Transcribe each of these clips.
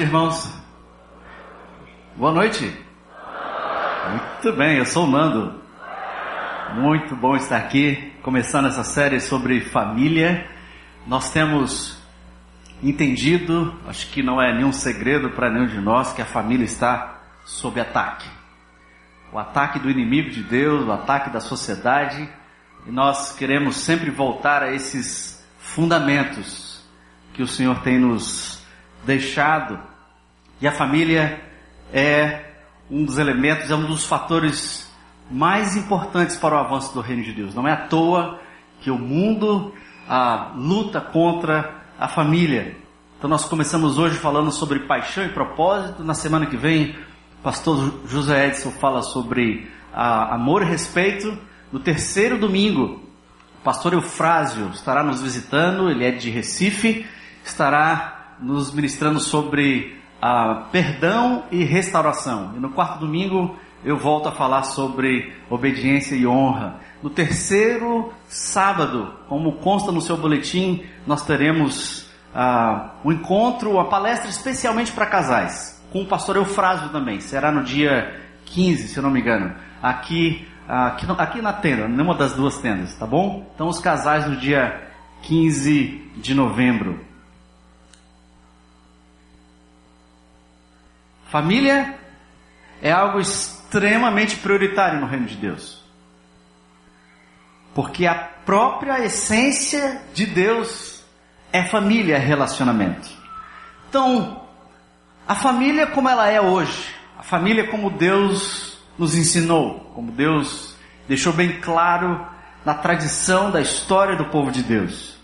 noite, irmãos. Boa noite. Muito bem, eu sou o Nando. Muito bom estar aqui, começando essa série sobre família. Nós temos entendido, acho que não é nenhum segredo para nenhum de nós, que a família está sob ataque. O ataque do inimigo de Deus, o ataque da sociedade, e nós queremos sempre voltar a esses fundamentos que o Senhor tem nos deixado. E a família é um dos elementos, é um dos fatores mais importantes para o avanço do reino de Deus. Não é à toa que o mundo luta contra a família. Então nós começamos hoje falando sobre paixão e propósito. Na semana que vem, o pastor José Edson fala sobre amor e respeito. No terceiro domingo, o pastor Eufrásio estará nos visitando, ele é de Recife, estará nos ministrando sobre ah, perdão e restauração. E no quarto domingo eu volto a falar sobre obediência e honra. No terceiro sábado, como consta no seu boletim, nós teremos ah, um encontro, uma palestra especialmente para casais, com o pastor Eufrásio também. Será no dia 15, se eu não me engano, aqui aqui, aqui na tenda, numa das duas tendas, tá bom? Então os casais no dia 15 de novembro. Família é algo extremamente prioritário no reino de Deus. Porque a própria essência de Deus é família, é relacionamento. Então, a família como ela é hoje, a família como Deus nos ensinou, como Deus deixou bem claro na tradição da história do povo de Deus.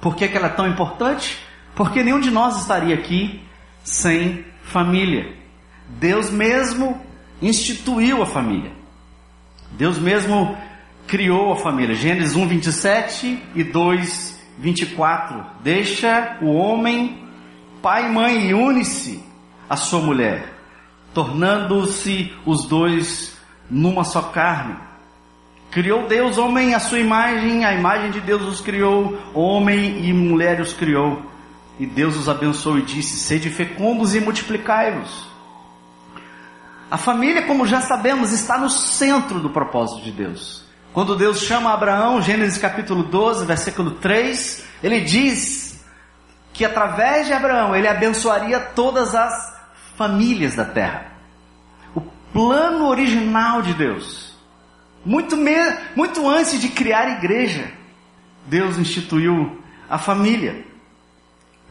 Por que, que ela é tão importante? Porque nenhum de nós estaria aqui sem família. Deus mesmo instituiu a família. Deus mesmo criou a família. Gênesis 1, 27 e 2, 24. Deixa o homem, pai e mãe, e une-se à sua mulher tornando-se os dois numa só carne. Criou Deus homem à sua imagem, a imagem de Deus os criou, homem e mulher os criou. E Deus os abençoou e disse: Sede fecundos e multiplicai-vos. A família, como já sabemos, está no centro do propósito de Deus. Quando Deus chama Abraão, Gênesis capítulo 12, versículo 3, ele diz que através de Abraão ele abençoaria todas as famílias da terra. O plano original de Deus. Muito, me, muito antes de criar igreja, Deus instituiu a família.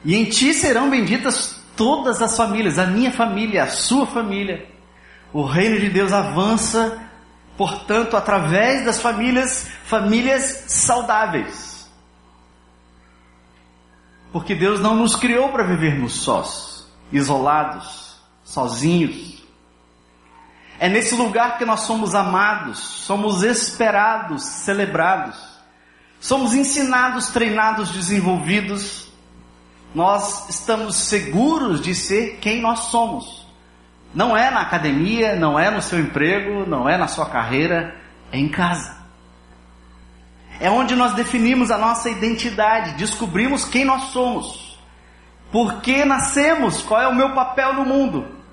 E em ti serão benditas todas as famílias, a minha família, a sua família. O reino de Deus avança, portanto, através das famílias, famílias saudáveis. Porque Deus não nos criou para vivermos sós, isolados sozinhos. É nesse lugar que nós somos amados, somos esperados, celebrados, somos ensinados, treinados, desenvolvidos. Nós estamos seguros de ser quem nós somos. Não é na academia, não é no seu emprego, não é na sua carreira, é em casa. É onde nós definimos a nossa identidade, descobrimos quem nós somos, por que nascemos, qual é o meu papel no mundo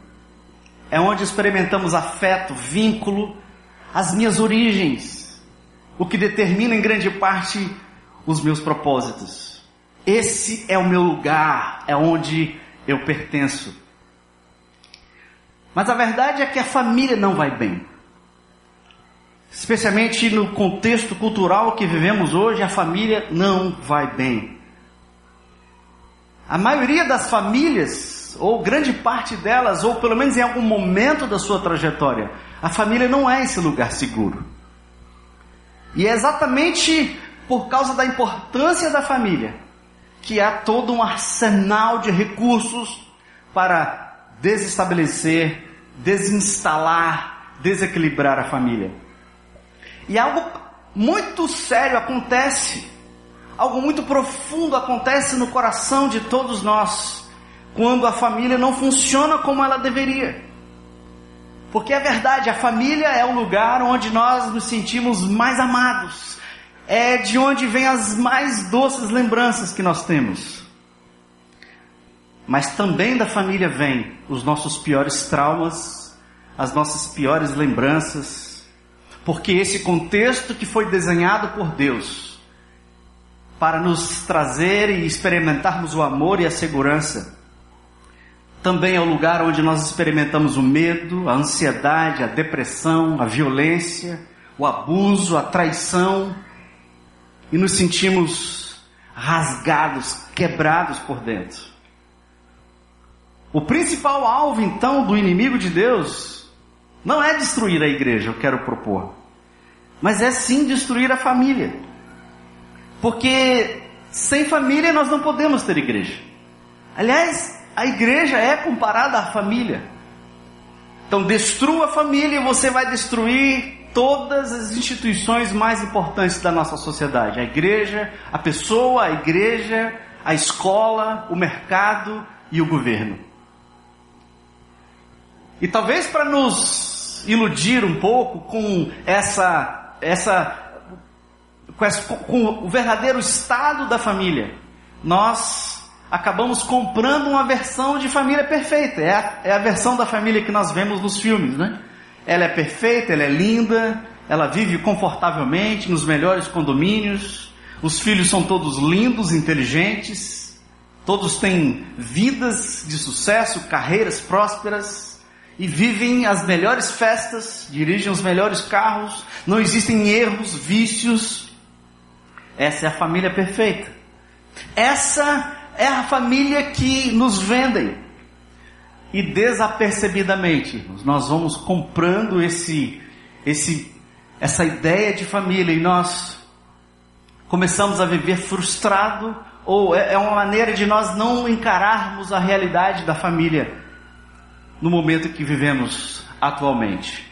é onde experimentamos afeto, vínculo, as minhas origens, o que determina em grande parte os meus propósitos. Esse é o meu lugar, é onde eu pertenço. Mas a verdade é que a família não vai bem. Especialmente no contexto cultural que vivemos hoje, a família não vai bem. A maioria das famílias ou grande parte delas, ou pelo menos em algum momento da sua trajetória, a família não é esse lugar seguro. E é exatamente por causa da importância da família que há todo um arsenal de recursos para desestabelecer, desinstalar, desequilibrar a família. E algo muito sério acontece, algo muito profundo acontece no coração de todos nós quando a família não funciona como ela deveria. Porque é verdade, a família é o lugar onde nós nos sentimos mais amados, é de onde vem as mais doces lembranças que nós temos. mas também da família vêm os nossos piores traumas, as nossas piores lembranças, porque esse contexto que foi desenhado por Deus para nos trazer e experimentarmos o amor e a segurança, também é o lugar onde nós experimentamos o medo, a ansiedade, a depressão, a violência, o abuso, a traição e nos sentimos rasgados, quebrados por dentro. O principal alvo então do inimigo de Deus não é destruir a igreja, eu quero propor, mas é sim destruir a família. Porque sem família nós não podemos ter igreja. Aliás, a igreja é comparada à família. Então, destrua a família e você vai destruir todas as instituições mais importantes da nossa sociedade: a igreja, a pessoa, a igreja, a escola, o mercado e o governo. E talvez para nos iludir um pouco com essa, essa, com, essa, com o verdadeiro estado da família, nós acabamos comprando uma versão de família perfeita. É a, é a versão da família que nós vemos nos filmes, né? Ela é perfeita, ela é linda, ela vive confortavelmente nos melhores condomínios, os filhos são todos lindos, inteligentes, todos têm vidas de sucesso, carreiras prósperas e vivem as melhores festas, dirigem os melhores carros, não existem erros, vícios. Essa é a família perfeita. Essa é a família que nos vendem. E desapercebidamente, nós vamos comprando esse, esse, essa ideia de família e nós começamos a viver frustrado, ou é, é uma maneira de nós não encararmos a realidade da família no momento que vivemos atualmente.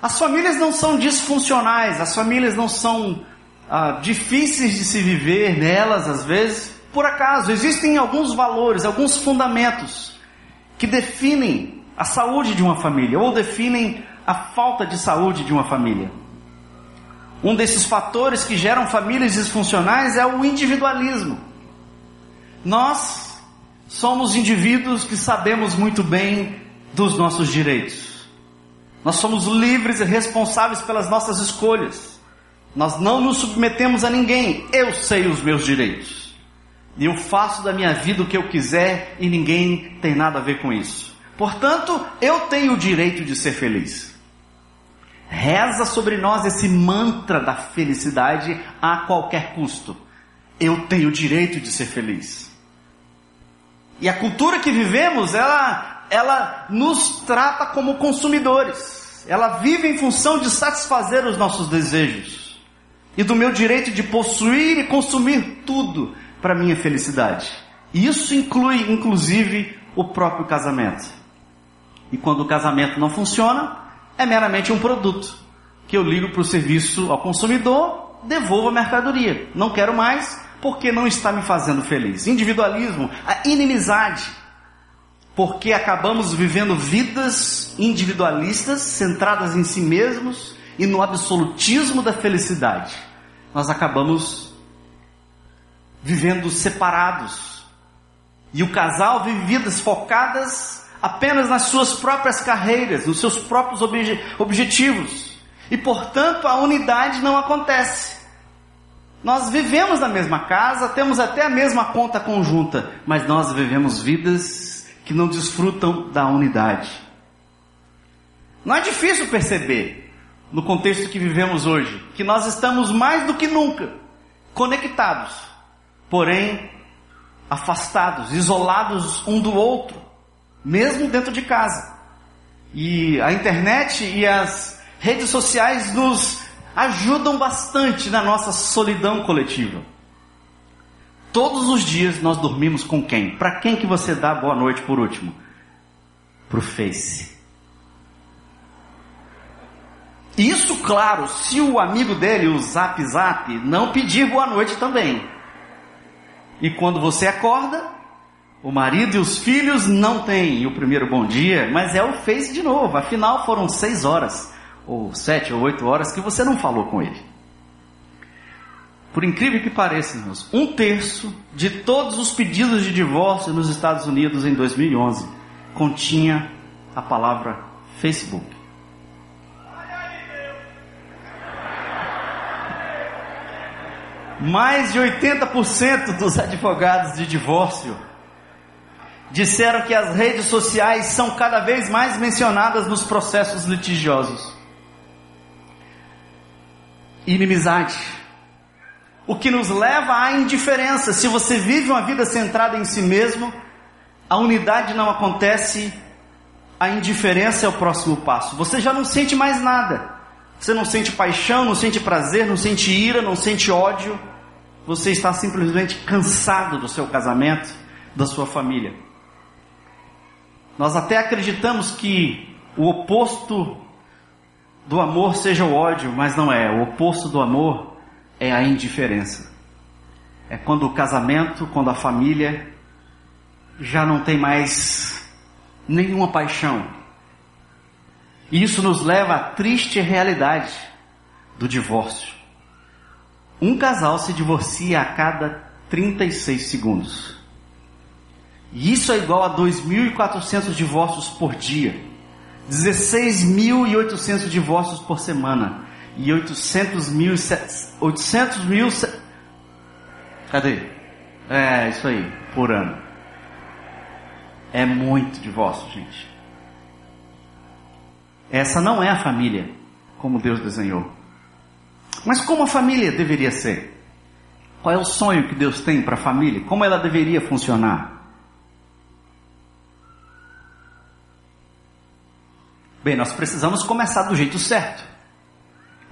As famílias não são disfuncionais, as famílias não são ah, difíceis de se viver nelas, às vezes, por acaso. Existem alguns valores, alguns fundamentos que definem a saúde de uma família ou definem a falta de saúde de uma família. Um desses fatores que geram famílias disfuncionais é o individualismo. Nós somos indivíduos que sabemos muito bem dos nossos direitos. Nós somos livres e responsáveis pelas nossas escolhas. Nós não nos submetemos a ninguém. Eu sei os meus direitos. Eu faço da minha vida o que eu quiser e ninguém tem nada a ver com isso. Portanto, eu tenho o direito de ser feliz. Reza sobre nós esse mantra da felicidade a qualquer custo. Eu tenho o direito de ser feliz. E a cultura que vivemos, ela, ela nos trata como consumidores. Ela vive em função de satisfazer os nossos desejos e do meu direito de possuir e consumir tudo para minha felicidade. Isso inclui, inclusive, o próprio casamento. E quando o casamento não funciona, é meramente um produto que eu ligo para o serviço ao consumidor, devolvo a mercadoria. Não quero mais porque não está me fazendo feliz. Individualismo, a inimizade, porque acabamos vivendo vidas individualistas, centradas em si mesmos e no absolutismo da felicidade, nós acabamos vivendo separados. E o casal vive vidas focadas apenas nas suas próprias carreiras, nos seus próprios obje objetivos. E portanto a unidade não acontece. Nós vivemos na mesma casa, temos até a mesma conta conjunta, mas nós vivemos vidas que não desfrutam da unidade. Não é difícil perceber no contexto que vivemos hoje, que nós estamos mais do que nunca conectados, porém afastados, isolados um do outro, mesmo dentro de casa. E a internet e as redes sociais nos ajudam bastante na nossa solidão coletiva. Todos os dias nós dormimos com quem? Para quem que você dá boa noite por último? Para o Face. Isso, claro, se o amigo dele, o Zap Zap, não pedir boa noite também. E quando você acorda, o marido e os filhos não têm o primeiro bom dia, mas é o Face de novo. Afinal, foram seis horas, ou sete ou oito horas que você não falou com ele. Por incrível que pareça, irmãos, um terço de todos os pedidos de divórcio nos Estados Unidos em 2011 continha a palavra Facebook. Mais de 80% dos advogados de divórcio disseram que as redes sociais são cada vez mais mencionadas nos processos litigiosos. Inimizade. O que nos leva à indiferença. Se você vive uma vida centrada em si mesmo, a unidade não acontece, a indiferença é o próximo passo. Você já não sente mais nada. Você não sente paixão, não sente prazer, não sente ira, não sente ódio. Você está simplesmente cansado do seu casamento, da sua família. Nós até acreditamos que o oposto do amor seja o ódio, mas não é. O oposto do amor é a indiferença. É quando o casamento, quando a família já não tem mais nenhuma paixão. E isso nos leva à triste realidade do divórcio. Um casal se divorcia a cada 36 segundos. E isso é igual a 2.400 divórcios por dia, 16.800 divórcios por semana e 800 mil, 800 mil, cadê? É, isso aí, por ano. É muito divórcio, gente. Essa não é a família como Deus desenhou. Mas como a família deveria ser? Qual é o sonho que Deus tem para a família? Como ela deveria funcionar? Bem, nós precisamos começar do jeito certo.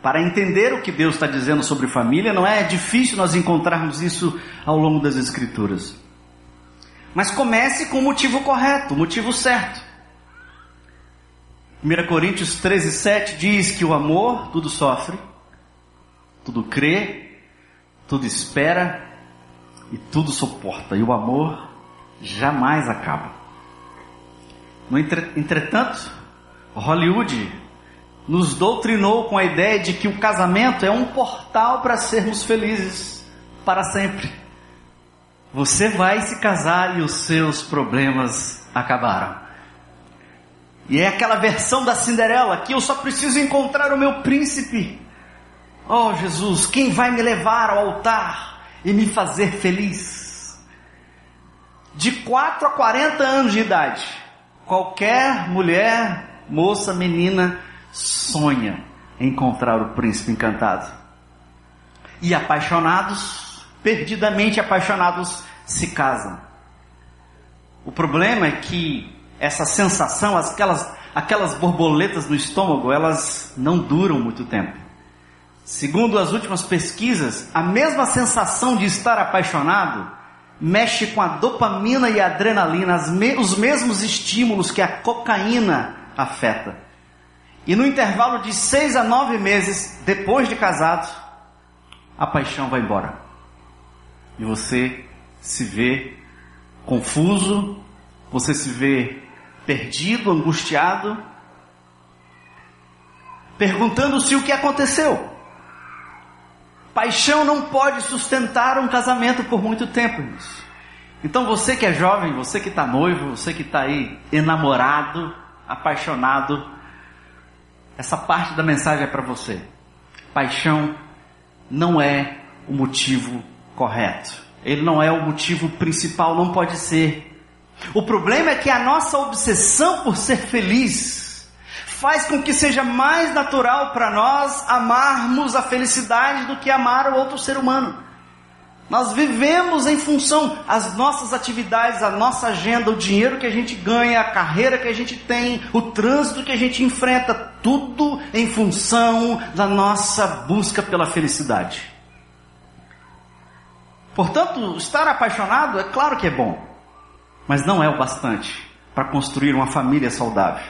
Para entender o que Deus está dizendo sobre família, não é difícil nós encontrarmos isso ao longo das Escrituras. Mas comece com o motivo correto, o motivo certo. 1 Coríntios 13, 7 diz que o amor tudo sofre, tudo crê, tudo espera e tudo suporta. E o amor jamais acaba. Entretanto, Hollywood nos doutrinou com a ideia de que o casamento é um portal para sermos felizes para sempre. Você vai se casar e os seus problemas acabaram. E é aquela versão da Cinderela que eu só preciso encontrar o meu príncipe. Oh Jesus, quem vai me levar ao altar e me fazer feliz? De 4 a 40 anos de idade, qualquer mulher moça, menina, sonha encontrar o príncipe encantado. E apaixonados, perdidamente apaixonados, se casam. O problema é que essa sensação, aquelas, aquelas borboletas no estômago, elas não duram muito tempo. Segundo as últimas pesquisas, a mesma sensação de estar apaixonado mexe com a dopamina e a adrenalina, os mesmos estímulos que a cocaína afeta. E no intervalo de seis a nove meses depois de casado, a paixão vai embora. E você se vê confuso, você se vê perdido, angustiado, perguntando-se o que aconteceu. Paixão não pode sustentar um casamento por muito tempo. Então você que é jovem, você que está noivo, você que está aí enamorado, apaixonado, essa parte da mensagem é para você. Paixão não é o motivo correto. Ele não é o motivo principal, não pode ser. O problema é que a nossa obsessão por ser feliz faz com que seja mais natural para nós amarmos a felicidade do que amar o outro ser humano. Nós vivemos em função as nossas atividades, a nossa agenda, o dinheiro que a gente ganha, a carreira que a gente tem, o trânsito que a gente enfrenta, tudo em função da nossa busca pela felicidade. Portanto, estar apaixonado é claro que é bom, mas não é o bastante para construir uma família saudável.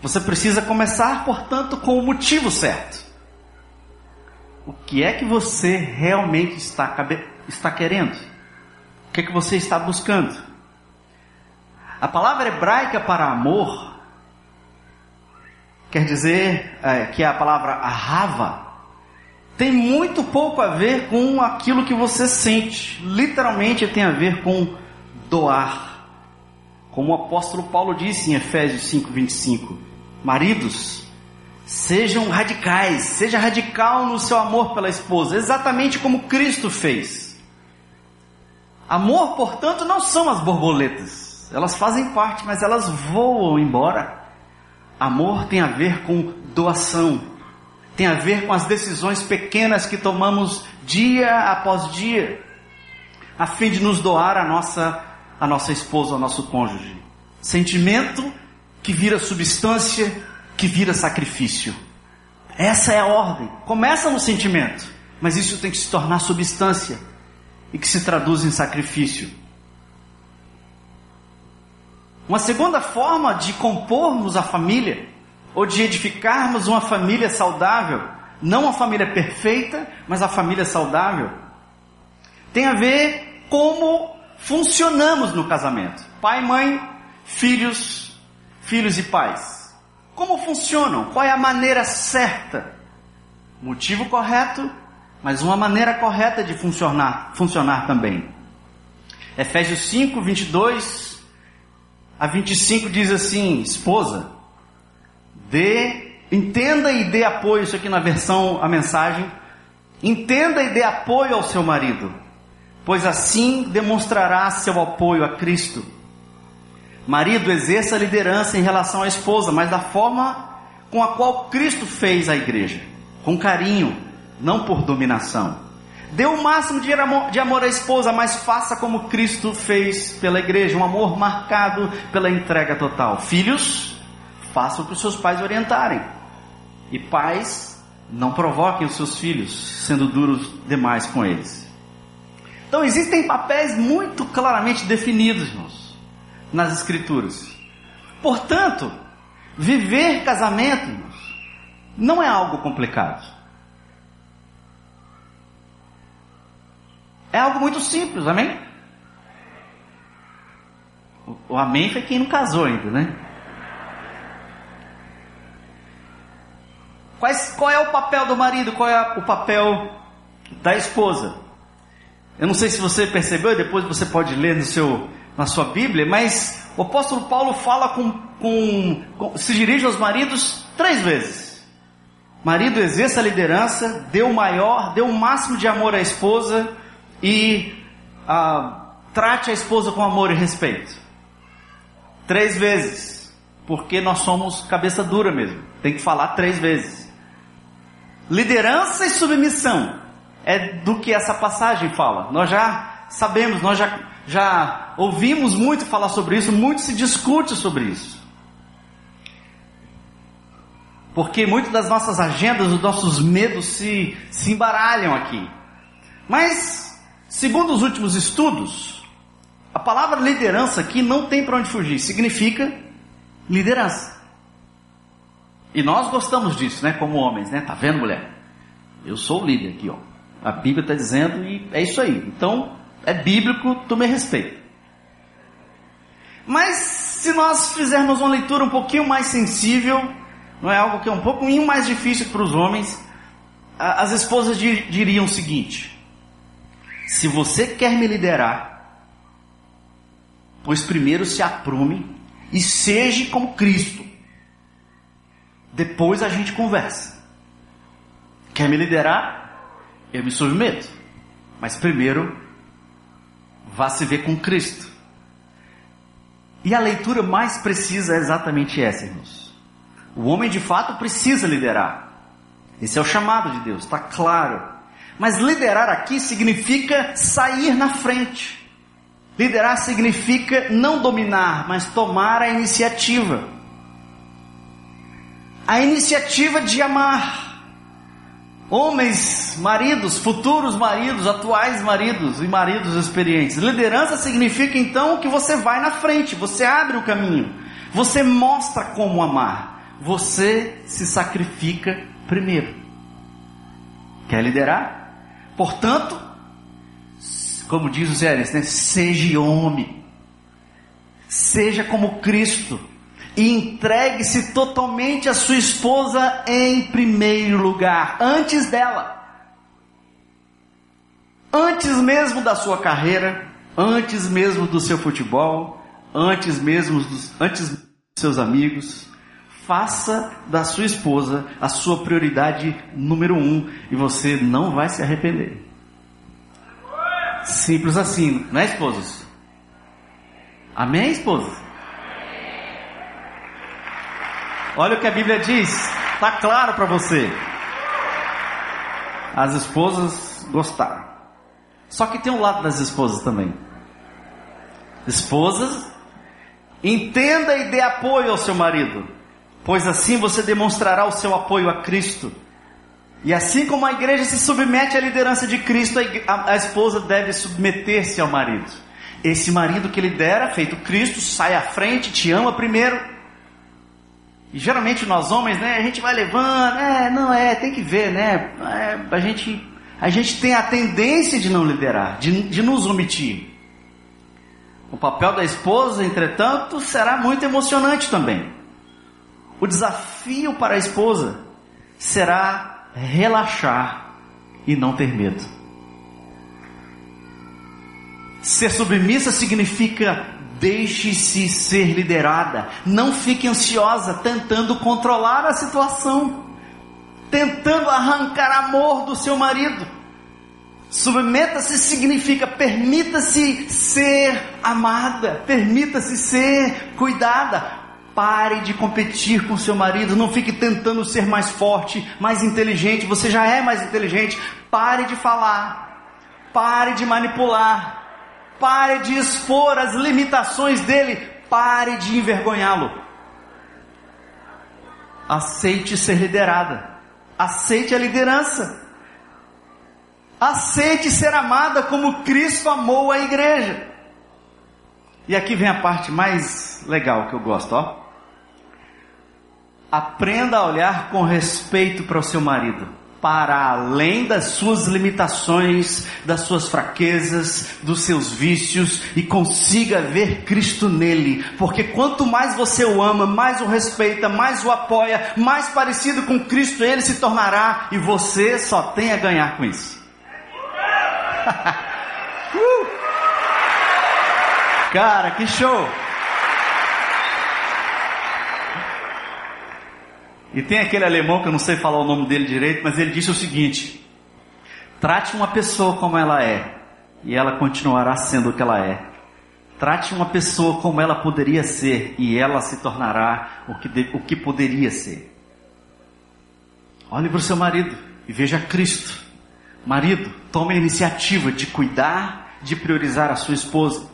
Você precisa começar, portanto, com o motivo certo. O que é que você realmente está está querendo? O que, é que você está buscando? A palavra hebraica para amor quer dizer é, que é a palavra ahava tem muito pouco a ver com aquilo que você sente. Literalmente tem a ver com doar. Como o apóstolo Paulo disse em Efésios 5:25, maridos, sejam radicais, seja radical no seu amor pela esposa, exatamente como Cristo fez. Amor, portanto, não são as borboletas. Elas fazem parte, mas elas voam embora. Amor tem a ver com doação. Tem a ver com as decisões pequenas que tomamos dia após dia, a fim de nos doar a nossa a nossa esposa, ao nosso cônjuge. Sentimento que vira substância, que vira sacrifício. Essa é a ordem. Começa no sentimento, mas isso tem que se tornar substância e que se traduz em sacrifício. Uma segunda forma de compormos a família, ou de edificarmos uma família saudável, não uma família perfeita, mas a família saudável, tem a ver como funcionamos no casamento. Pai, mãe, filhos, filhos e pais. Como funcionam? Qual é a maneira certa? Motivo correto, mas uma maneira correta de funcionar, funcionar também. Efésios 5, 22 a 25 diz assim: Esposa, dê, entenda e dê apoio, isso aqui na versão, a mensagem. Entenda e dê apoio ao seu marido pois assim demonstrará seu apoio a Cristo. Marido, exerça a liderança em relação à esposa, mas da forma com a qual Cristo fez a igreja, com carinho, não por dominação. Dê o máximo de amor, de amor à esposa, mas faça como Cristo fez pela igreja, um amor marcado pela entrega total. Filhos, façam que os seus pais orientarem. E pais, não provoquem os seus filhos, sendo duros demais com eles. Então existem papéis muito claramente definidos, irmãos, nas escrituras. Portanto, viver casamento irmãos, não é algo complicado. É algo muito simples, amém? O, amém foi quem não casou ainda, né? Quais, qual é o papel do marido? Qual é o papel da esposa? Eu não sei se você percebeu, depois você pode ler no seu, na sua Bíblia, mas o apóstolo Paulo fala com, com, com se dirige aos maridos três vezes. Marido exerça a liderança, dê o maior, dê o máximo de amor à esposa e ah, trate a esposa com amor e respeito. Três vezes, porque nós somos cabeça dura mesmo. Tem que falar três vezes. Liderança e submissão é do que essa passagem fala. Nós já sabemos, nós já, já ouvimos muito falar sobre isso, muito se discute sobre isso. Porque muitas das nossas agendas, os nossos medos se, se embaralham aqui. Mas, segundo os últimos estudos, a palavra liderança aqui não tem para onde fugir, significa liderança. E nós gostamos disso, né, como homens, né? Tá vendo, mulher? Eu sou o líder aqui, ó. A Bíblia está dizendo e é isso aí. Então, é bíblico, tu me respeita. Mas se nós fizermos uma leitura um pouquinho mais sensível, não é algo que é um pouquinho mais difícil para os homens, as esposas diriam o seguinte: se você quer me liderar, pois primeiro se aprume e seja como Cristo. Depois a gente conversa. Quer me liderar? Eu me submeto. Mas primeiro, vá se ver com Cristo. E a leitura mais precisa é exatamente essa, irmãos. O homem de fato precisa liderar. Esse é o chamado de Deus, está claro. Mas liderar aqui significa sair na frente. Liderar significa não dominar, mas tomar a iniciativa. A iniciativa de amar Homens, maridos, futuros maridos, atuais maridos e maridos experientes. Liderança significa então que você vai na frente, você abre o caminho, você mostra como amar, você se sacrifica primeiro. Quer liderar? Portanto, como diz o Zé né? seja homem, seja como Cristo e entregue-se totalmente à sua esposa em primeiro lugar, antes dela. Antes mesmo da sua carreira, antes mesmo do seu futebol, antes mesmo dos, antes dos seus amigos, faça da sua esposa a sua prioridade número um e você não vai se arrepender. Simples assim, não é, esposas? Amém, esposas? Olha o que a Bíblia diz, está claro para você. As esposas gostaram. Só que tem um lado das esposas também. Esposas, entenda e dê apoio ao seu marido, pois assim você demonstrará o seu apoio a Cristo. E assim como a igreja se submete à liderança de Cristo, a, esposa deve submeter-se ao marido. Esse marido que lidera, feito Cristo, sai à frente, te ama primeiro. E geralmente nós homens, né, a gente vai levando, é, não é, tem que ver, né? É, a gente a gente tem a tendência de não liderar, de, de nos omitir. O papel da esposa, entretanto, será muito emocionante também. O desafio para a esposa será relaxar e não ter medo. Ser submissa significa deixe-se ser liderada. Não fique ansiosa tentando controlar a situação tentando arrancar amor do seu marido. Submeta-se significa permita-se ser amada, permita-se ser cuidada. Pare de competir com seu marido, não fique tentando ser mais forte, mais inteligente, você já é mais inteligente. Pare de falar, pare de manipular, pare de expor as limitações dele, pare de envergonhá-lo. Aceite ser liderada. Aceite a liderança. Aceite ser amada como Cristo amou a igreja. E aqui vem a parte mais legal que eu gosto, ó. Aprenda a olhar com respeito para o seu marido para além das suas limitações, das suas fraquezas, dos seus vícios e consiga ver Cristo nele, porque quanto mais você o ama, mais o respeita, mais o apoia, mais parecido com Cristo ele se tornará e você só tem a ganhar com isso. uh! Cara, que show! E tem aquele alemão que eu não sei falar o nome dele direito, mas ele disse o seguinte: trate uma pessoa como ela é, e ela continuará sendo o que ela é. Trate uma pessoa como ela poderia ser, e ela se tornará o que, de, o que poderia ser. Olhe para o seu marido e veja Cristo. Marido, tome a iniciativa de cuidar, de priorizar a sua esposa.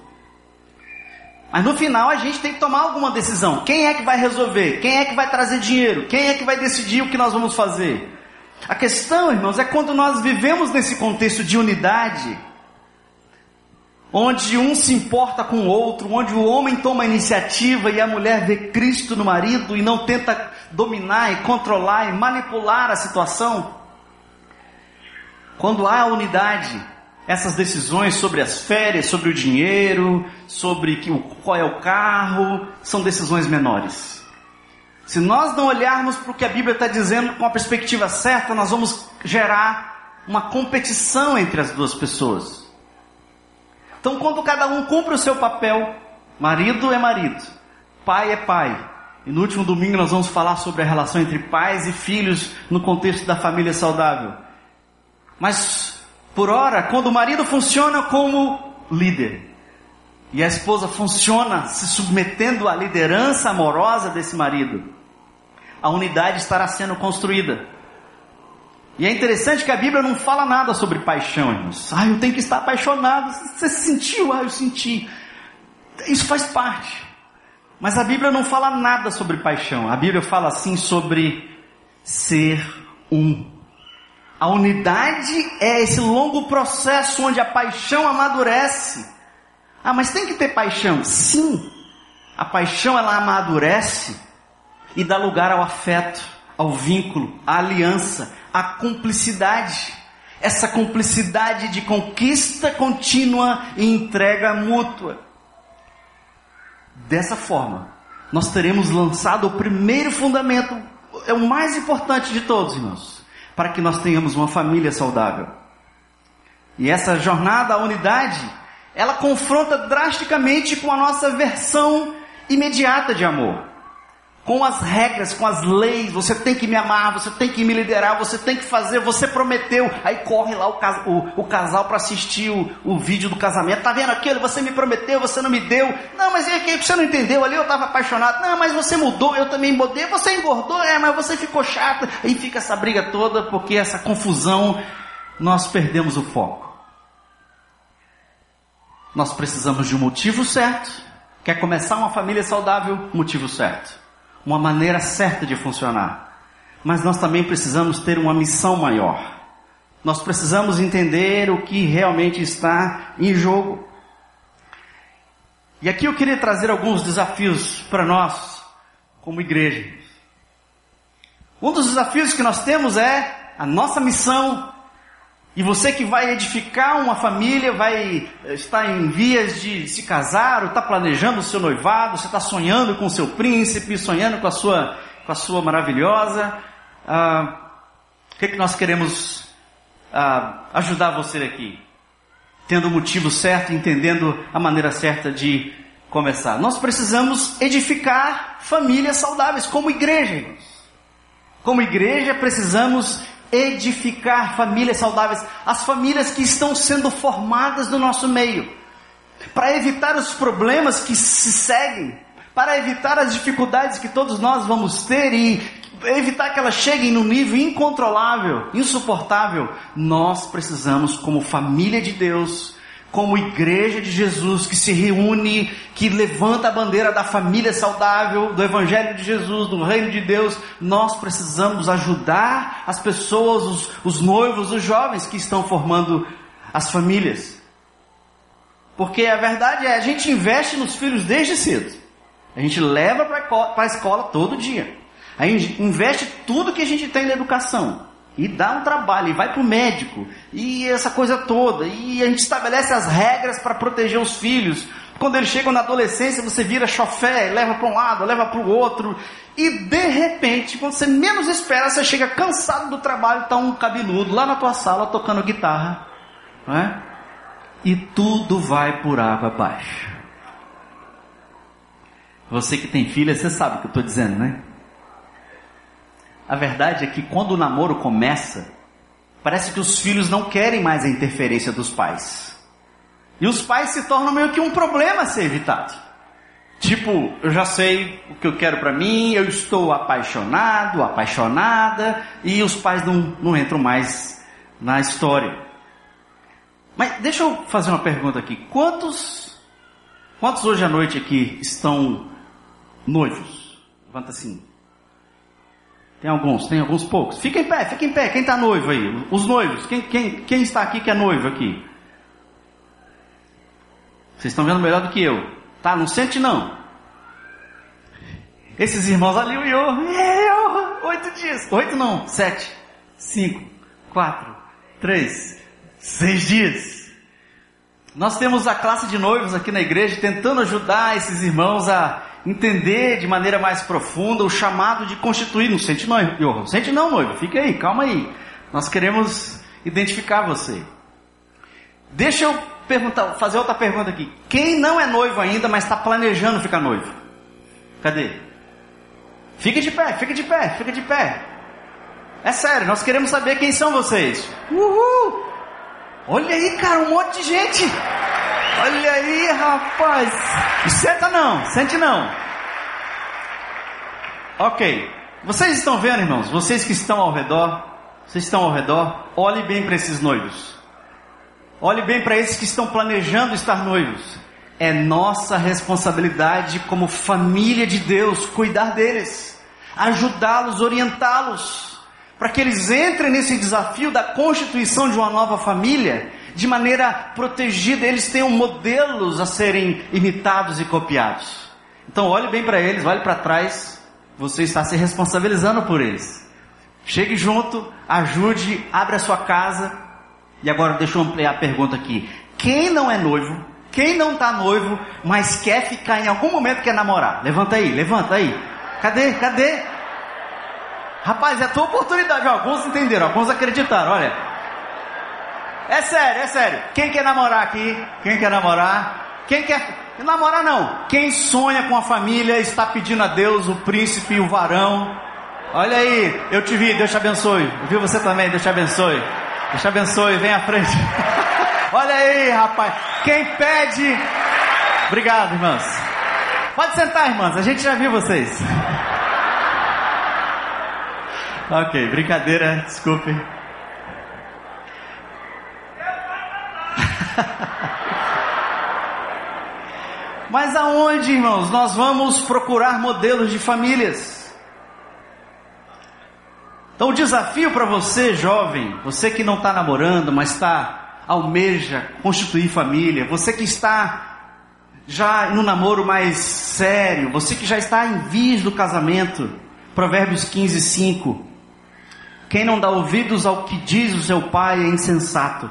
Mas no final a gente tem que tomar alguma decisão. Quem é que vai resolver? Quem é que vai trazer dinheiro? Quem é que vai decidir o que nós vamos fazer? A questão, irmãos, é quando nós vivemos nesse contexto de unidade, onde um se importa com o outro, onde o homem toma a iniciativa e a mulher vê Cristo no marido e não tenta dominar e controlar e manipular a situação. Quando há unidade, essas decisões sobre as férias, sobre o dinheiro, sobre qual é o carro, são decisões menores. Se nós não olharmos para o que a Bíblia está dizendo com a perspectiva certa, nós vamos gerar uma competição entre as duas pessoas. Então, quando cada um cumpre o seu papel, marido é marido, pai é pai. E no último domingo nós vamos falar sobre a relação entre pais e filhos no contexto da família saudável. Mas por hora, quando o marido funciona como líder e a esposa funciona se submetendo à liderança amorosa desse marido, a unidade estará sendo construída. E é interessante que a Bíblia não fala nada sobre paixão, irmãos. Ah, eu tenho que estar apaixonado. Você sentiu? Ah, eu senti. Isso faz parte. Mas a Bíblia não fala nada sobre paixão. A Bíblia fala assim sobre ser um. A unidade é esse longo processo onde a paixão amadurece. Ah, mas tem que ter paixão? Sim. A paixão ela amadurece e dá lugar ao afeto, ao vínculo, à aliança, à cumplicidade. Essa cumplicidade de conquista contínua e entrega mútua. Dessa forma, nós teremos lançado o primeiro fundamento, é o mais importante de todos, irmãos para que nós tenhamos uma família saudável. E essa jornada à unidade, ela confronta drasticamente com a nossa versão imediata de amor com as regras, com as leis, você tem que me amar, você tem que me liderar, você tem que fazer, você prometeu. Aí corre lá o, o, o casal para assistir o, o, vídeo do casamento. Tá vendo aquilo? Você me prometeu, você não me deu. Não, mas é que você não entendeu ali, eu estava apaixonado. Não, mas você mudou, eu também mudei. Você engordou, é, mas você ficou chato. Aí fica essa briga toda, porque essa confusão, nós perdemos o foco. Nós precisamos de um motivo certo. Quer começar uma família saudável? Motivo certo uma maneira certa de funcionar. Mas nós também precisamos ter uma missão maior. Nós precisamos entender o que realmente está em jogo. E aqui eu queria trazer alguns desafios para nós, como igreja. Um dos desafios que nós temos é a nossa missão e você que vai edificar uma família, vai eh, estar em vias de se casar, ou está planejando o seu noivado, você está sonhando com o seu príncipe, sonhando com a sua, com a sua maravilhosa. Ah, o que, é que nós queremos ah, ajudar você aqui? Tendo o motivo certo, entendendo a maneira certa de começar. Nós precisamos edificar famílias saudáveis, como igreja. Como igreja, precisamos edificar famílias saudáveis, as famílias que estão sendo formadas no nosso meio, para evitar os problemas que se seguem, para evitar as dificuldades que todos nós vamos ter e evitar que elas cheguem no nível incontrolável, insuportável, nós precisamos, como família de Deus, como igreja de Jesus que se reúne, que levanta a bandeira da família saudável, do Evangelho de Jesus, do Reino de Deus, nós precisamos ajudar as pessoas, os, os noivos, os jovens que estão formando as famílias. Porque a verdade é, a gente investe nos filhos desde cedo. A gente leva para a escola todo dia. A gente investe tudo que a gente tem na educação. E dá um trabalho, e vai para o médico, e essa coisa toda. E a gente estabelece as regras para proteger os filhos. Quando eles chegam na adolescência, você vira chofé, leva para um lado, leva para o outro. E de repente, quando você menos espera, você chega cansado do trabalho, está um cabeludo lá na tua sala tocando guitarra. Não é? E tudo vai por água abaixo. Você que tem filha, você sabe o que eu estou dizendo, né? A verdade é que quando o namoro começa, parece que os filhos não querem mais a interferência dos pais. E os pais se tornam meio que um problema a ser evitado. Tipo, eu já sei o que eu quero para mim, eu estou apaixonado, apaixonada, e os pais não, não entram mais na história. Mas deixa eu fazer uma pergunta aqui. Quantos, quantos hoje à noite aqui estão noivos? Levanta assim. Tem alguns, tem alguns poucos. Fica em pé, fica em pé. Quem está noivo aí? Os noivos. Quem, quem, quem está aqui que é noivo aqui? Vocês estão vendo melhor do que eu. Tá? Não sente não. Esses irmãos ali, o Iô, eu, oito dias. Oito não, sete, cinco, quatro, três, seis dias. Nós temos a classe de noivos aqui na igreja tentando ajudar esses irmãos a entender de maneira mais profunda o chamado de constituir. Não sente não sente não, noivo. Fica aí, calma aí. Nós queremos identificar você. Deixa eu perguntar, fazer outra pergunta aqui. Quem não é noivo ainda, mas está planejando ficar noivo? Cadê? Fica de pé, fica de pé, fica de pé. É sério, nós queremos saber quem são vocês. Uhul! Olha aí, cara, um monte de gente. Olha aí, rapaz. Senta não, sente não. Ok. Vocês estão vendo, irmãos? Vocês que estão ao redor, vocês estão ao redor, olhe bem para esses noivos. Olhe bem para esses que estão planejando estar noivos. É nossa responsabilidade como família de Deus cuidar deles, ajudá-los, orientá-los, para que eles entrem nesse desafio da constituição de uma nova família de maneira protegida, eles tenham modelos a serem imitados e copiados. Então olhe bem para eles, olhe para trás, você está se responsabilizando por eles. Chegue junto, ajude, abre a sua casa. E agora deixa eu ampliar a pergunta aqui. Quem não é noivo, quem não está noivo, mas quer ficar em algum momento quer namorar? Levanta aí, levanta aí. Cadê? Cadê? Rapaz, é a tua oportunidade. Alguns entenderam, alguns acreditaram. Olha, É sério, é sério. Quem quer namorar aqui? Quem quer namorar? Quem quer namorar não? Quem sonha com a família está pedindo a Deus o príncipe e o varão. Olha aí, eu te vi, Deus te abençoe. Eu vi você também, Deus te abençoe. Deus te abençoe, vem à frente. Olha aí, rapaz. Quem pede. Obrigado, irmãos. Pode sentar, irmãs. A gente já viu vocês. Ok, brincadeira, desculpe. Mas aonde, irmãos, nós vamos procurar modelos de famílias? Então, o desafio para você, jovem, você que não está namorando, mas está almeja constituir família, você que está já no namoro mais sério, você que já está em vias do casamento, Provérbios 15, 5. Quem não dá ouvidos ao que diz o seu pai é insensato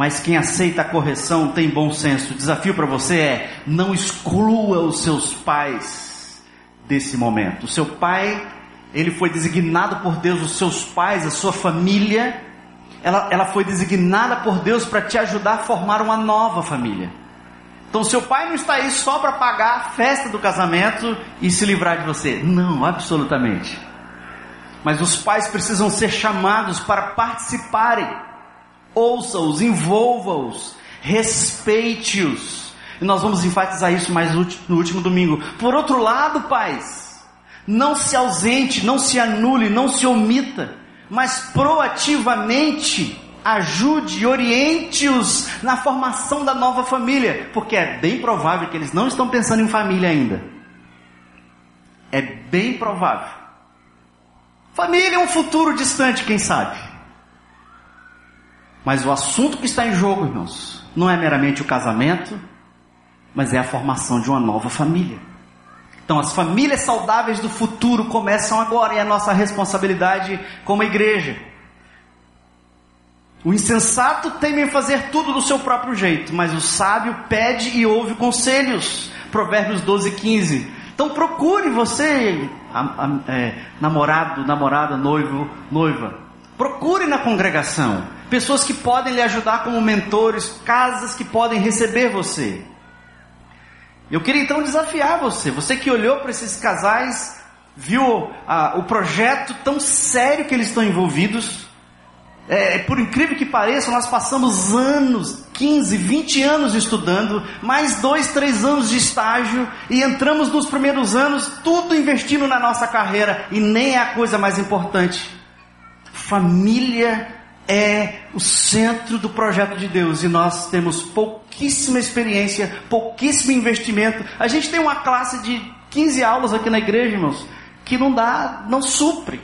mas quem aceita a correção tem bom senso. O desafio para você é: não exclua os seus pais desse momento. O seu pai, ele foi designado por Deus, os seus pais, a sua família, ela, ela foi designada por Deus para te ajudar a formar uma nova família. Então, seu pai não está aí só para pagar a festa do casamento e se livrar de você. Não, absolutamente. Mas os pais precisam ser chamados para participarem ouça-os, envolva-os, respeite-os. E nós vamos enfatizar isso mais no último domingo. Por outro lado, pais, não se ausente, não se anule, não se omita, mas proativamente ajude e oriente-os na formação da nova família, porque é bem provável que eles não estão pensando em família ainda. É bem provável. Família é um futuro distante, quem sabe. Mas o assunto que está em jogo, irmãos, não é meramente o casamento, mas é a formação de uma nova família. Então, as famílias saudáveis do futuro começam agora e é nossa responsabilidade como igreja. O insensato teme fazer tudo do seu próprio jeito, mas o sábio pede e ouve conselhos. Provérbios 12, 15. Então procure você, a, a, é, namorado, namorada, noivo, noiva. Procure na congregação pessoas que podem lhe ajudar como mentores, casas que podem receber você. Eu queria então desafiar você, você que olhou para esses casais, viu ah, o projeto tão sério que eles estão envolvidos. É, por incrível que pareça, nós passamos anos, 15, 20 anos estudando, mais dois, três anos de estágio, e entramos nos primeiros anos, tudo investindo na nossa carreira, e nem é a coisa mais importante. Família é o centro do projeto de Deus e nós temos pouquíssima experiência, pouquíssimo investimento. A gente tem uma classe de 15 aulas aqui na igreja, irmãos, que não dá, não supre.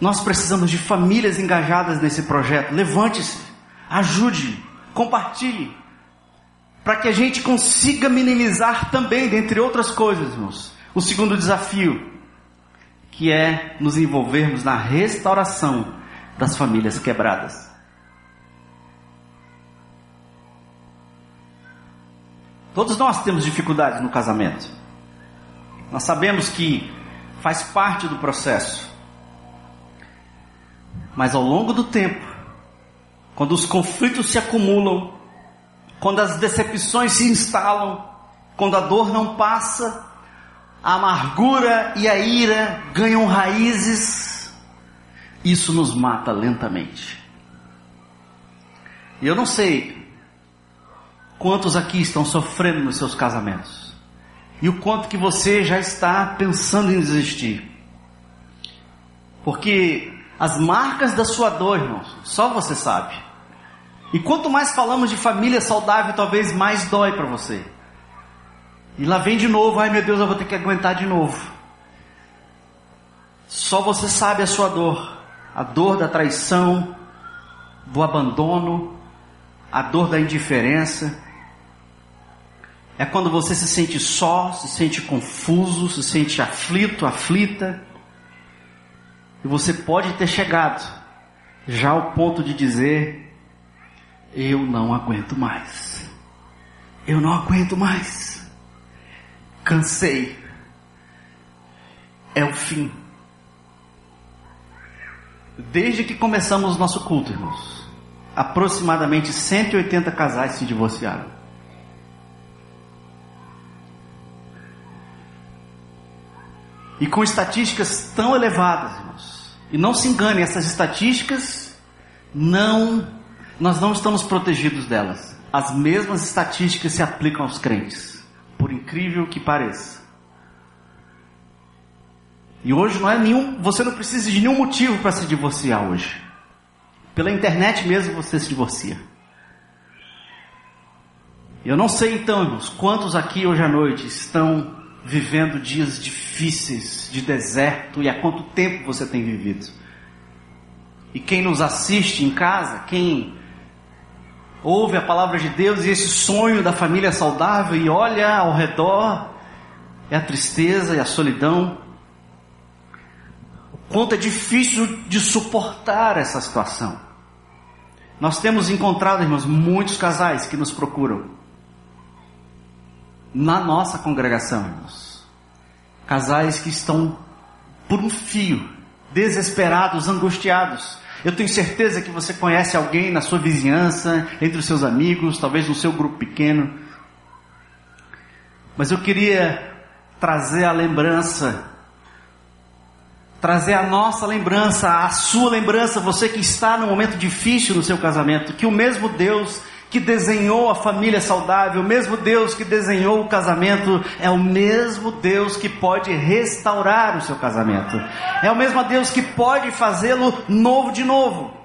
Nós precisamos de famílias engajadas nesse projeto. Levante-se, ajude, compartilhe, para que a gente consiga minimizar também, dentre outras coisas, irmãos, o segundo desafio, que é nos envolvermos na restauração das famílias quebradas. Todos nós temos dificuldades no casamento. Nós sabemos que faz parte do processo. Mas ao longo do tempo, quando os conflitos se acumulam, quando as decepções se instalam, quando a dor não passa, a amargura e a ira ganham raízes isso nos mata lentamente. E eu não sei quantos aqui estão sofrendo nos seus casamentos. E o quanto que você já está pensando em desistir. Porque as marcas da sua dor, irmãos, só você sabe. E quanto mais falamos de família saudável, talvez mais dói para você. E lá vem de novo, ai meu Deus, eu vou ter que aguentar de novo. Só você sabe a sua dor a dor da traição, do abandono, a dor da indiferença. É quando você se sente só, se sente confuso, se sente aflito, aflita. E você pode ter chegado já ao ponto de dizer: Eu não aguento mais. Eu não aguento mais. Cansei. É o fim. Desde que começamos nosso culto, irmãos, aproximadamente 180 casais se divorciaram. E com estatísticas tão elevadas, irmãos. E não se engane, essas estatísticas não nós não estamos protegidos delas. As mesmas estatísticas se aplicam aos crentes, por incrível que pareça. E hoje não é nenhum, você não precisa de nenhum motivo para se divorciar hoje. Pela internet mesmo você se divorcia. Eu não sei então, irmãos, quantos aqui hoje à noite estão vivendo dias difíceis de deserto e há quanto tempo você tem vivido. E quem nos assiste em casa, quem ouve a palavra de Deus e esse sonho da família saudável e olha ao redor, é a tristeza e a solidão. O quanto é difícil de suportar essa situação. Nós temos encontrado, irmãos, muitos casais que nos procuram na nossa congregação, irmãos. Casais que estão por um fio, desesperados, angustiados. Eu tenho certeza que você conhece alguém na sua vizinhança, entre os seus amigos, talvez no seu grupo pequeno. Mas eu queria trazer a lembrança, trazer a nossa lembrança, a sua lembrança, você que está num momento difícil no seu casamento, que o mesmo Deus que desenhou a família saudável, o mesmo Deus que desenhou o casamento, é o mesmo Deus que pode restaurar o seu casamento. É o mesmo Deus que pode fazê-lo novo de novo.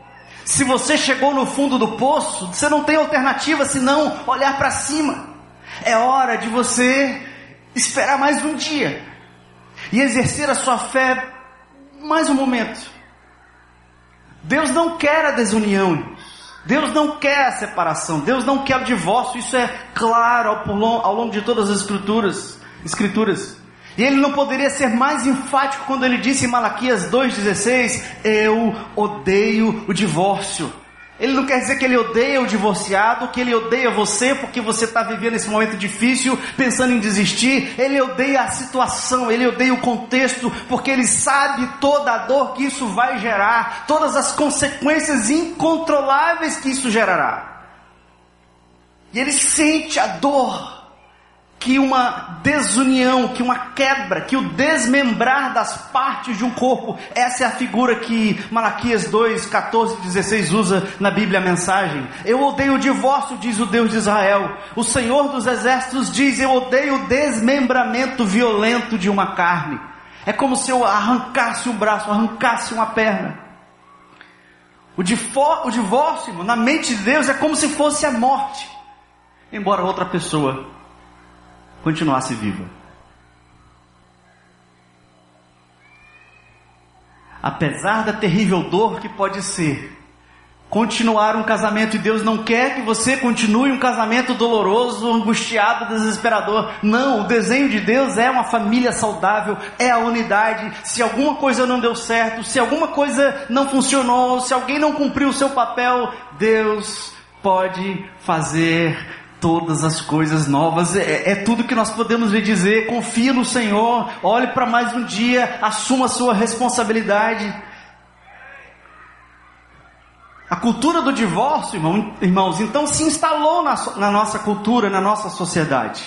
Se você chegou no fundo do poço, você não tem alternativa senão olhar para cima. É hora de você esperar mais um dia e exercer a sua fé mais um momento. Deus não quer a desunião, Deus não quer a separação, Deus não quer o divórcio, isso é claro ao longo de todas as escrituras. escrituras. E ele não poderia ser mais enfático quando ele disse em Malaquias 2,16: Eu odeio o divórcio. Ele não quer dizer que ele odeia o divorciado, que ele odeia você porque você está vivendo esse momento difícil, pensando em desistir. Ele odeia a situação, ele odeia o contexto, porque ele sabe toda a dor que isso vai gerar, todas as consequências incontroláveis que isso gerará. E ele sente a dor que uma desunião, que uma quebra, que o desmembrar das partes de um corpo, essa é a figura que Malaquias 2, 14 e 16 usa na Bíblia a mensagem. Eu odeio o divórcio, diz o Deus de Israel. O Senhor dos Exércitos diz: Eu odeio o desmembramento violento de uma carne. É como se eu arrancasse um braço, arrancasse uma perna. O, o divórcio, na mente de Deus, é como se fosse a morte, embora outra pessoa continuasse viva. Apesar da terrível dor que pode ser continuar um casamento e Deus não quer que você continue um casamento doloroso, angustiado, desesperador. Não, o desenho de Deus é uma família saudável, é a unidade. Se alguma coisa não deu certo, se alguma coisa não funcionou, se alguém não cumpriu o seu papel, Deus pode fazer todas as coisas novas. É, é, tudo que nós podemos lhe dizer. Confie no Senhor, olhe para mais um dia, assuma a sua responsabilidade. A cultura do divórcio, irmão, irmãos, então se instalou na, na nossa cultura, na nossa sociedade.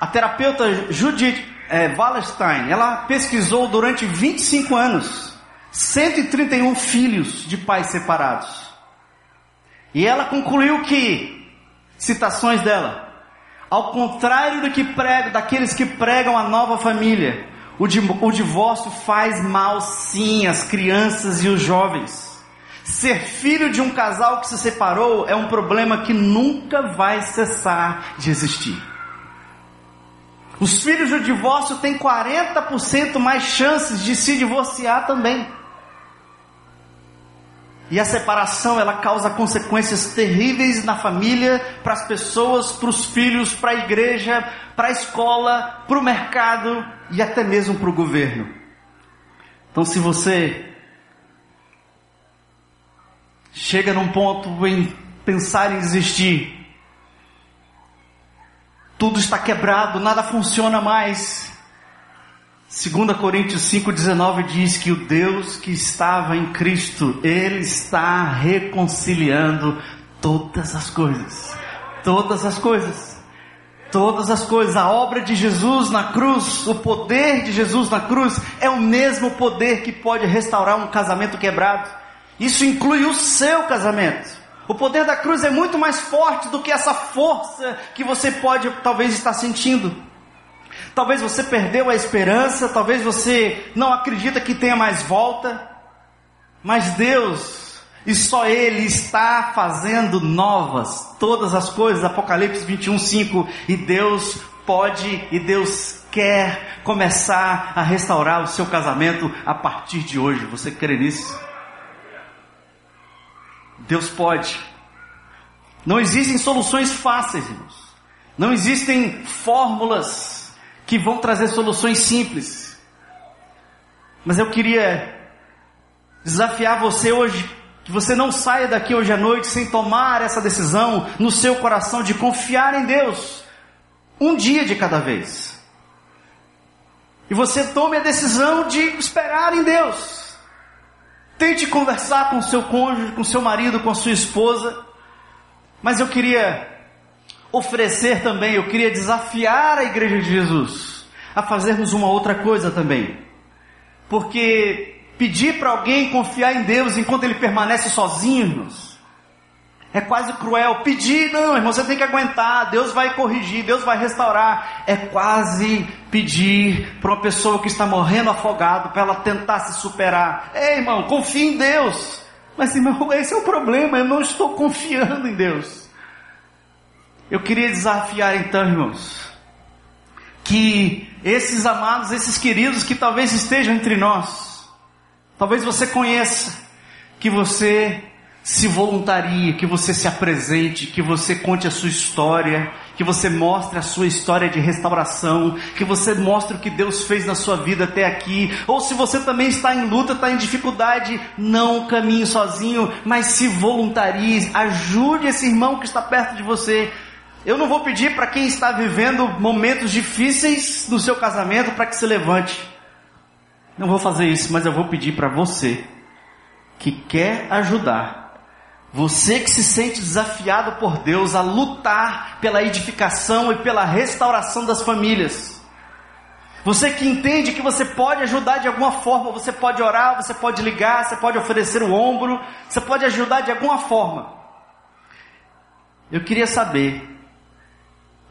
A terapeuta Judith é, Wallerstein, ela pesquisou durante 25 anos 131 filhos de pais separados. E ela concluiu que, citações dela, ao contrário do que prego, daqueles que pregam a nova família, o, o divórcio faz mal sim às crianças e os jovens. Ser filho de um casal que se separou é um problema que nunca vai cessar de existir. Os filhos do divórcio têm 40% mais chances de se divorciar também. E a separação ela causa consequências terríveis na família, para as pessoas, para os filhos, para a igreja, para a escola, para o mercado e até mesmo para o governo. Então, se você chega num ponto em pensar em desistir, tudo está quebrado, nada funciona mais. 2 Coríntios 5,19 diz que o Deus que estava em Cristo, Ele está reconciliando todas as coisas. Todas as coisas. Todas as coisas. A obra de Jesus na cruz, o poder de Jesus na cruz, é o mesmo poder que pode restaurar um casamento quebrado. Isso inclui o seu casamento. O poder da cruz é muito mais forte do que essa força que você pode talvez estar sentindo. Talvez você perdeu a esperança, talvez você não acredita que tenha mais volta, mas Deus e só Ele está fazendo novas todas as coisas. Apocalipse 21, 5. E Deus pode e Deus quer começar a restaurar o seu casamento a partir de hoje. Você crê nisso? Deus pode. Não existem soluções fáceis, irmãos. Não existem fórmulas que vão trazer soluções simples. Mas eu queria desafiar você hoje, que você não saia daqui hoje à noite sem tomar essa decisão no seu coração de confiar em Deus, um dia de cada vez. E você tome a decisão de esperar em Deus. Tente conversar com seu cônjuge, com seu marido, com sua esposa. Mas eu queria oferecer também, eu queria desafiar a igreja de Jesus a fazermos uma outra coisa também. Porque pedir para alguém confiar em Deus enquanto ele permanece sozinho, irmãos, é quase cruel. Pedir, não, irmão, você tem que aguentar, Deus vai corrigir, Deus vai restaurar. É quase pedir para uma pessoa que está morrendo afogado para ela tentar se superar. Ei, irmão, confie em Deus. Mas, irmão, esse é o problema, eu não estou confiando em Deus. Eu queria desafiar então, irmãos, que esses amados, esses queridos que talvez estejam entre nós, talvez você conheça, que você se voluntarie, que você se apresente, que você conte a sua história, que você mostre a sua história de restauração, que você mostre o que Deus fez na sua vida até aqui, ou se você também está em luta, está em dificuldade, não caminhe sozinho, mas se voluntarie, ajude esse irmão que está perto de você, eu não vou pedir para quem está vivendo momentos difíceis no seu casamento para que se levante. Não vou fazer isso, mas eu vou pedir para você que quer ajudar, você que se sente desafiado por Deus a lutar pela edificação e pela restauração das famílias. Você que entende que você pode ajudar de alguma forma, você pode orar, você pode ligar, você pode oferecer o ombro, você pode ajudar de alguma forma. Eu queria saber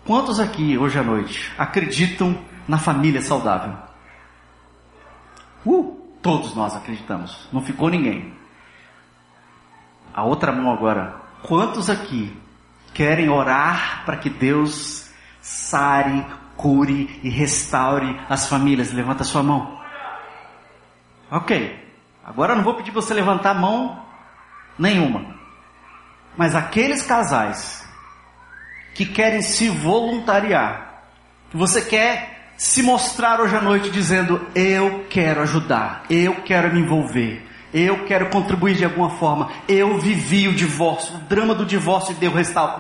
Quantos aqui hoje à noite acreditam na família saudável? Uh, todos nós acreditamos, não ficou ninguém. A outra mão agora. Quantos aqui querem orar para que Deus sare, cure e restaure as famílias? Levanta a sua mão. Ok. Agora eu não vou pedir você levantar a mão nenhuma. Mas aqueles casais que querem se voluntariar, você quer se mostrar hoje à noite dizendo: Eu quero ajudar, eu quero me envolver, eu quero contribuir de alguma forma. Eu vivi o divórcio, o drama do divórcio e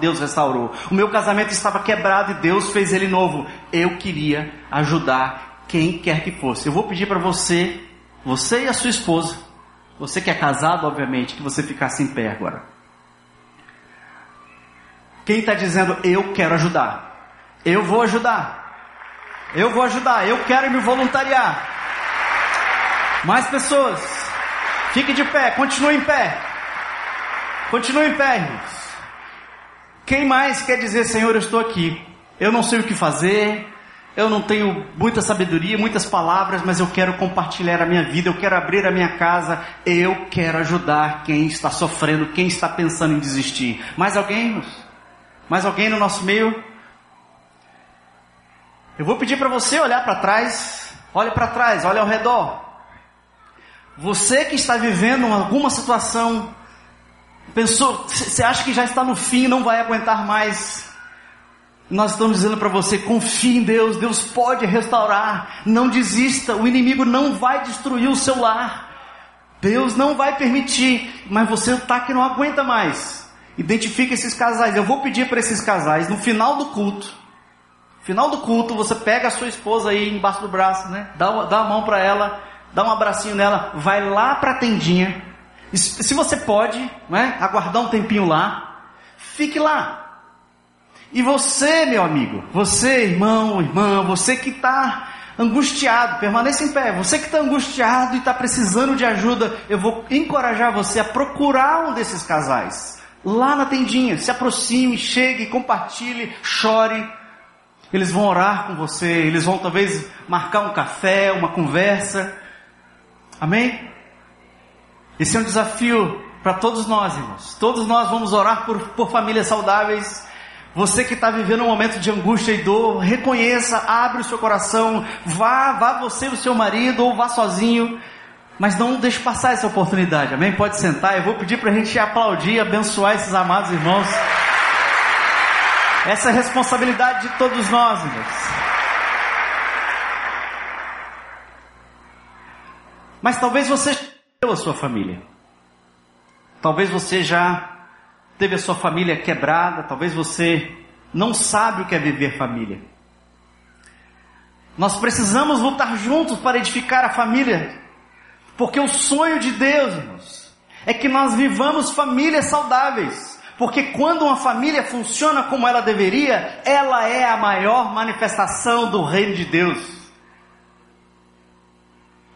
Deus restaurou. O meu casamento estava quebrado e Deus fez ele novo. Eu queria ajudar quem quer que fosse. Eu vou pedir para você, você e a sua esposa, você que é casado, obviamente, que você ficasse em pé agora. Quem está dizendo eu quero ajudar? Eu vou ajudar. Eu vou ajudar. Eu quero me voluntariar. Mais pessoas. Fique de pé. Continue em pé. Continue em pé, irmãos. Quem mais quer dizer, Senhor, eu estou aqui. Eu não sei o que fazer. Eu não tenho muita sabedoria, muitas palavras, mas eu quero compartilhar a minha vida, eu quero abrir a minha casa, eu quero ajudar quem está sofrendo, quem está pensando em desistir. Mais alguém, irmãos? Mais alguém no nosso meio? Eu vou pedir para você olhar para trás. Olhe para trás, olhe ao redor. Você que está vivendo alguma situação, pensou, você acha que já está no fim, não vai aguentar mais. Nós estamos dizendo para você: confie em Deus, Deus pode restaurar, não desista, o inimigo não vai destruir o seu lar. Deus não vai permitir, mas você está que não aguenta mais. Identifique esses casais. Eu vou pedir para esses casais, no final do culto, Final do culto, você pega a sua esposa aí embaixo do braço, né? Dá, dá a mão para ela, dá um abracinho nela, vai lá para a tendinha. Se você pode, né? Aguardar um tempinho lá, fique lá. E você, meu amigo, você, irmão, irmã, você que está angustiado, permaneça em pé. Você que está angustiado e está precisando de ajuda, eu vou encorajar você a procurar um desses casais. Lá na tendinha, se aproxime, chegue, compartilhe, chore. Eles vão orar com você, eles vão talvez marcar um café, uma conversa. Amém? Esse é um desafio para todos nós, irmãos. Todos nós vamos orar por, por famílias saudáveis você que está vivendo um momento de angústia e dor, reconheça, abre o seu coração, vá, vá você e o seu marido, ou vá sozinho, mas não deixe passar essa oportunidade, amém? Pode sentar, eu vou pedir para a gente aplaudir abençoar esses amados irmãos. Essa é a responsabilidade de todos nós, irmãos. Mas talvez você pela sua família. Talvez você já teve a sua família quebrada, talvez você não sabe o que é viver família. Nós precisamos lutar juntos para edificar a família, porque o sonho de Deus, irmãos, é que nós vivamos famílias saudáveis. Porque quando uma família funciona como ela deveria, ela é a maior manifestação do reino de Deus.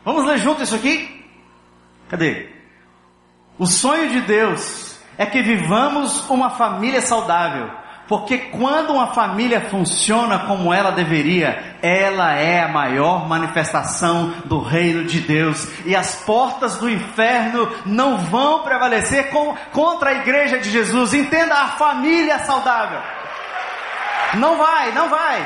Vamos ler junto isso aqui? Cadê? O sonho de Deus é que vivamos uma família saudável. Porque quando uma família funciona como ela deveria, ela é a maior manifestação do reino de Deus. E as portas do inferno não vão prevalecer com, contra a igreja de Jesus. Entenda a família saudável. Não vai, não vai.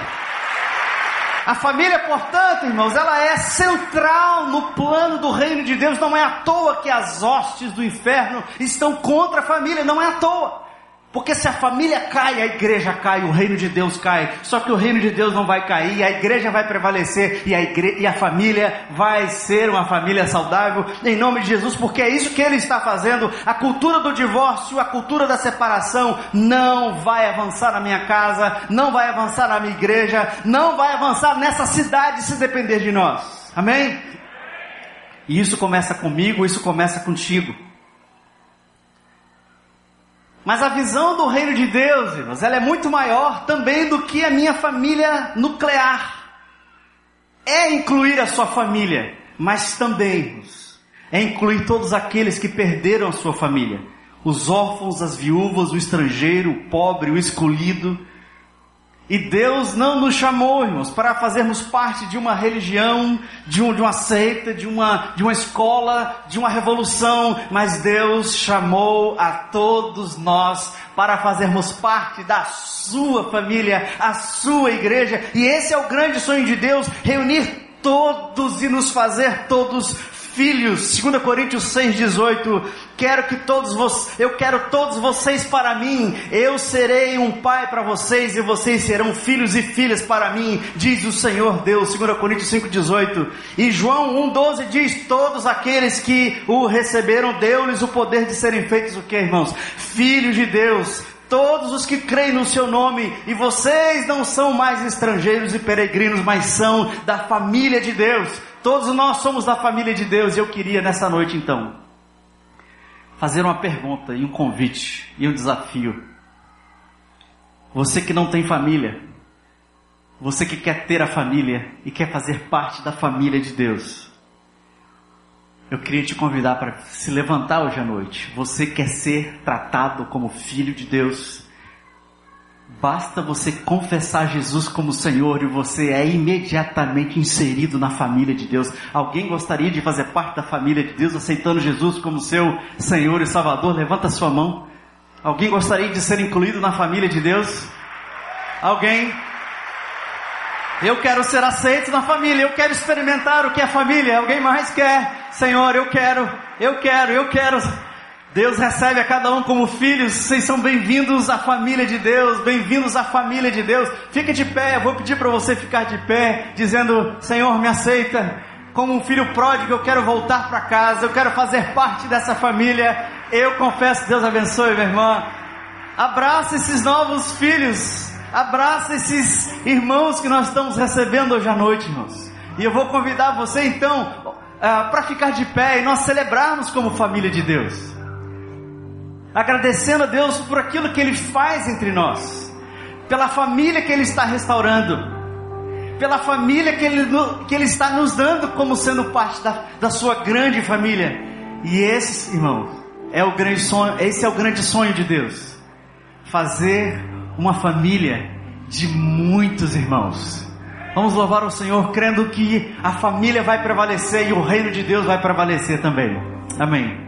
A família, portanto, irmãos, ela é central no plano do reino de Deus. Não é à toa que as hostes do inferno estão contra a família, não é à toa. Porque se a família cai, a igreja cai, o reino de Deus cai. Só que o reino de Deus não vai cair, a igreja vai prevalecer e a, igre... e a família vai ser uma família saudável em nome de Jesus, porque é isso que ele está fazendo. A cultura do divórcio, a cultura da separação não vai avançar na minha casa, não vai avançar na minha igreja, não vai avançar nessa cidade se depender de nós. Amém? E isso começa comigo, isso começa contigo. Mas a visão do reino de Deus, irmãos, ela é muito maior também do que a minha família nuclear. É incluir a sua família, mas também, irmãos, é incluir todos aqueles que perderam a sua família. Os órfãos, as viúvas, o estrangeiro, o pobre, o escolhido, e Deus não nos chamou, irmãos, para fazermos parte de uma religião, de, um, de uma seita, de uma, de uma escola, de uma revolução, mas Deus chamou a todos nós para fazermos parte da sua família, a sua igreja, e esse é o grande sonho de Deus, reunir todos e nos fazer todos filhos. 2 Coríntios 6:18. Quero que todos vocês, eu quero todos vocês para mim. Eu serei um pai para vocês e vocês serão filhos e filhas para mim, diz o Senhor Deus. 2 Coríntios 5:18. E João 1:12 diz: todos aqueles que o receberam deu-lhes o poder de serem feitos o que, irmãos? Filhos de Deus todos os que creem no seu nome, e vocês não são mais estrangeiros e peregrinos, mas são da família de Deus. Todos nós somos da família de Deus e eu queria nessa noite então fazer uma pergunta e um convite e um desafio. Você que não tem família, você que quer ter a família e quer fazer parte da família de Deus, eu queria te convidar para se levantar hoje à noite. Você quer ser tratado como filho de Deus? Basta você confessar Jesus como Senhor e você é imediatamente inserido na família de Deus. Alguém gostaria de fazer parte da família de Deus aceitando Jesus como seu Senhor e Salvador? Levanta sua mão. Alguém gostaria de ser incluído na família de Deus? Alguém? Eu quero ser aceito na família, eu quero experimentar o que é família. Alguém mais quer? Senhor, eu quero, eu quero, eu quero Deus recebe a cada um como filhos. Vocês são bem-vindos à família de Deus, bem-vindos à família de Deus. Fique de pé, eu vou pedir para você ficar de pé, dizendo: Senhor, me aceita como um filho pródigo. Eu quero voltar para casa, eu quero fazer parte dessa família. Eu confesso, Deus abençoe, minha irmã. Abraça esses novos filhos Abraça esses irmãos que nós estamos recebendo hoje à noite, irmãos. E eu vou convidar você então uh, para ficar de pé e nós celebrarmos como família de Deus. Agradecendo a Deus por aquilo que Ele faz entre nós, pela família que Ele está restaurando, pela família que Ele, que Ele está nos dando como sendo parte da, da sua grande família. E esse, irmão, é o grande sonho, esse é o grande sonho de Deus. Fazer uma família de muitos irmãos. Vamos louvar o Senhor crendo que a família vai prevalecer e o reino de Deus vai prevalecer também. Amém.